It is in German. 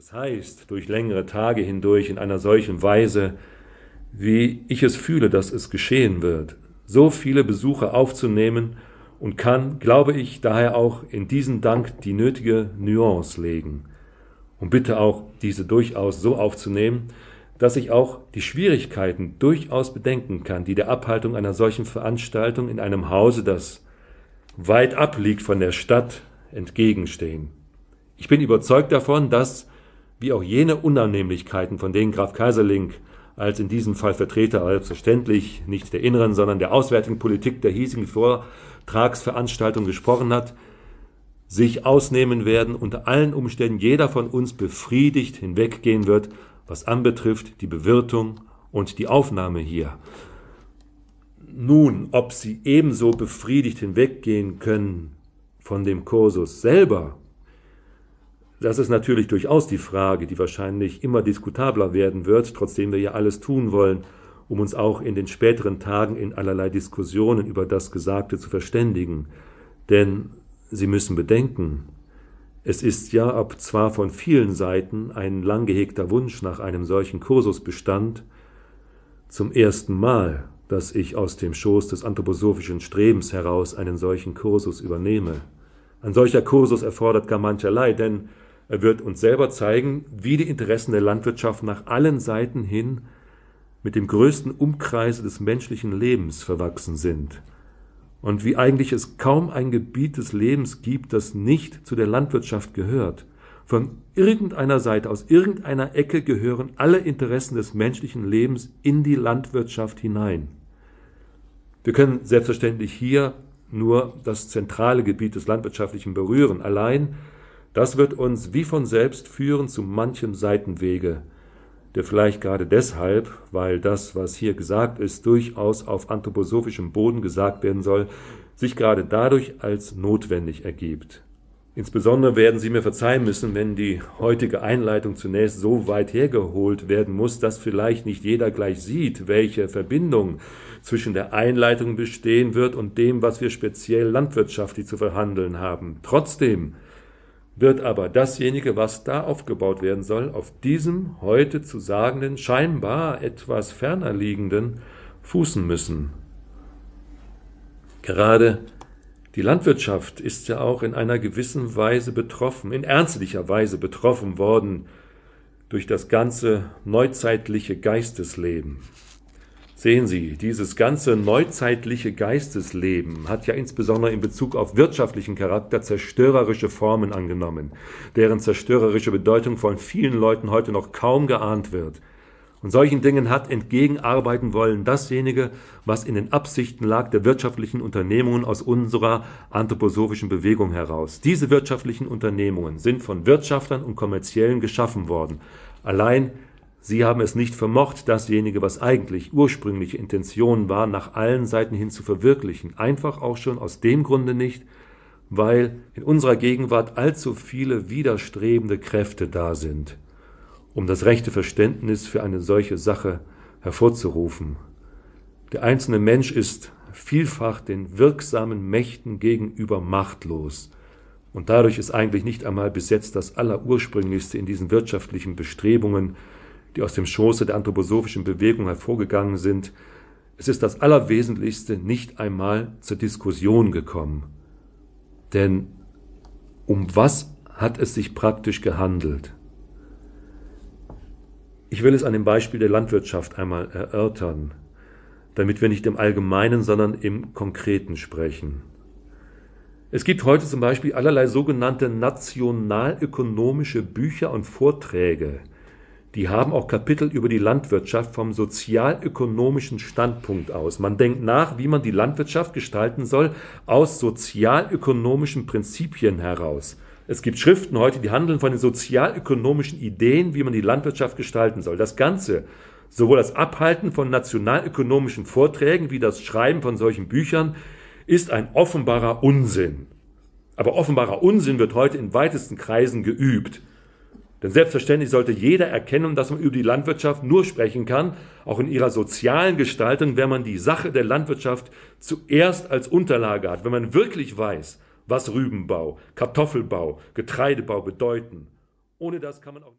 es heißt, durch längere Tage hindurch in einer solchen Weise, wie ich es fühle, dass es geschehen wird, so viele Besucher aufzunehmen und kann, glaube ich, daher auch in diesen Dank die nötige Nuance legen. Und bitte auch diese durchaus so aufzunehmen, dass ich auch die Schwierigkeiten durchaus bedenken kann, die der Abhaltung einer solchen Veranstaltung in einem Hause, das weit abliegt von der Stadt, entgegenstehen. Ich bin überzeugt davon, dass, wie auch jene Unannehmlichkeiten, von denen Graf Kaiserling als in diesem Fall Vertreter selbstverständlich nicht der inneren, sondern der auswärtigen Politik der hiesigen Vortragsveranstaltung gesprochen hat, sich ausnehmen werden, unter allen Umständen jeder von uns befriedigt hinweggehen wird was anbetrifft die Bewirtung und die Aufnahme hier. Nun, ob sie ebenso befriedigt hinweggehen können von dem Kursus selber, das ist natürlich durchaus die Frage, die wahrscheinlich immer diskutabler werden wird, trotzdem wir ja alles tun wollen, um uns auch in den späteren Tagen in allerlei Diskussionen über das Gesagte zu verständigen. Denn Sie müssen bedenken, es ist ja, ob zwar von vielen Seiten ein lang gehegter Wunsch nach einem solchen Kursus bestand, zum ersten Mal, dass ich aus dem Schoß des anthroposophischen Strebens heraus einen solchen Kursus übernehme. Ein solcher Kursus erfordert gar mancherlei, denn er wird uns selber zeigen, wie die Interessen der Landwirtschaft nach allen Seiten hin mit dem größten Umkreise des menschlichen Lebens verwachsen sind und wie eigentlich es kaum ein Gebiet des Lebens gibt, das nicht zu der Landwirtschaft gehört. Von irgendeiner Seite, aus irgendeiner Ecke gehören alle Interessen des menschlichen Lebens in die Landwirtschaft hinein. Wir können selbstverständlich hier nur das zentrale Gebiet des Landwirtschaftlichen berühren. Allein das wird uns wie von selbst führen zu manchem Seitenwege, der vielleicht gerade deshalb, weil das, was hier gesagt ist, durchaus auf anthroposophischem Boden gesagt werden soll, sich gerade dadurch als notwendig ergibt. Insbesondere werden Sie mir verzeihen müssen, wenn die heutige Einleitung zunächst so weit hergeholt werden muss, dass vielleicht nicht jeder gleich sieht, welche Verbindung zwischen der Einleitung bestehen wird und dem, was wir speziell landwirtschaftlich zu verhandeln haben. Trotzdem wird aber dasjenige, was da aufgebaut werden soll, auf diesem heute zu sagenden, scheinbar etwas ferner liegenden fußen müssen. Gerade die Landwirtschaft ist ja auch in einer gewissen Weise betroffen, in ernstlicher Weise betroffen worden durch das ganze neuzeitliche Geistesleben. Sehen Sie, dieses ganze neuzeitliche Geistesleben hat ja insbesondere in Bezug auf wirtschaftlichen Charakter zerstörerische Formen angenommen, deren zerstörerische Bedeutung von vielen Leuten heute noch kaum geahnt wird. Und solchen Dingen hat entgegenarbeiten wollen dasjenige, was in den Absichten lag der wirtschaftlichen Unternehmungen aus unserer anthroposophischen Bewegung heraus. Diese wirtschaftlichen Unternehmungen sind von Wirtschaftern und Kommerziellen geschaffen worden. Allein Sie haben es nicht vermocht, dasjenige, was eigentlich ursprüngliche Intention war, nach allen Seiten hin zu verwirklichen. Einfach auch schon aus dem Grunde nicht, weil in unserer Gegenwart allzu viele widerstrebende Kräfte da sind, um das rechte Verständnis für eine solche Sache hervorzurufen. Der einzelne Mensch ist vielfach den wirksamen Mächten gegenüber machtlos. Und dadurch ist eigentlich nicht einmal bis jetzt das Allerursprünglichste in diesen wirtschaftlichen Bestrebungen, die aus dem Schoße der anthroposophischen Bewegung hervorgegangen sind, es ist das Allerwesentlichste nicht einmal zur Diskussion gekommen. Denn um was hat es sich praktisch gehandelt? Ich will es an dem Beispiel der Landwirtschaft einmal erörtern, damit wir nicht im Allgemeinen, sondern im Konkreten sprechen. Es gibt heute zum Beispiel allerlei sogenannte nationalökonomische Bücher und Vorträge, die haben auch Kapitel über die Landwirtschaft vom sozialökonomischen Standpunkt aus. Man denkt nach, wie man die Landwirtschaft gestalten soll, aus sozialökonomischen Prinzipien heraus. Es gibt Schriften heute, die handeln von den sozialökonomischen Ideen, wie man die Landwirtschaft gestalten soll. Das Ganze, sowohl das Abhalten von nationalökonomischen Vorträgen wie das Schreiben von solchen Büchern, ist ein offenbarer Unsinn. Aber offenbarer Unsinn wird heute in weitesten Kreisen geübt. Denn selbstverständlich sollte jeder erkennen, dass man über die Landwirtschaft nur sprechen kann, auch in ihrer sozialen Gestaltung, wenn man die Sache der Landwirtschaft zuerst als Unterlage hat, wenn man wirklich weiß, was Rübenbau, Kartoffelbau, Getreidebau bedeuten. Ohne das kann man auch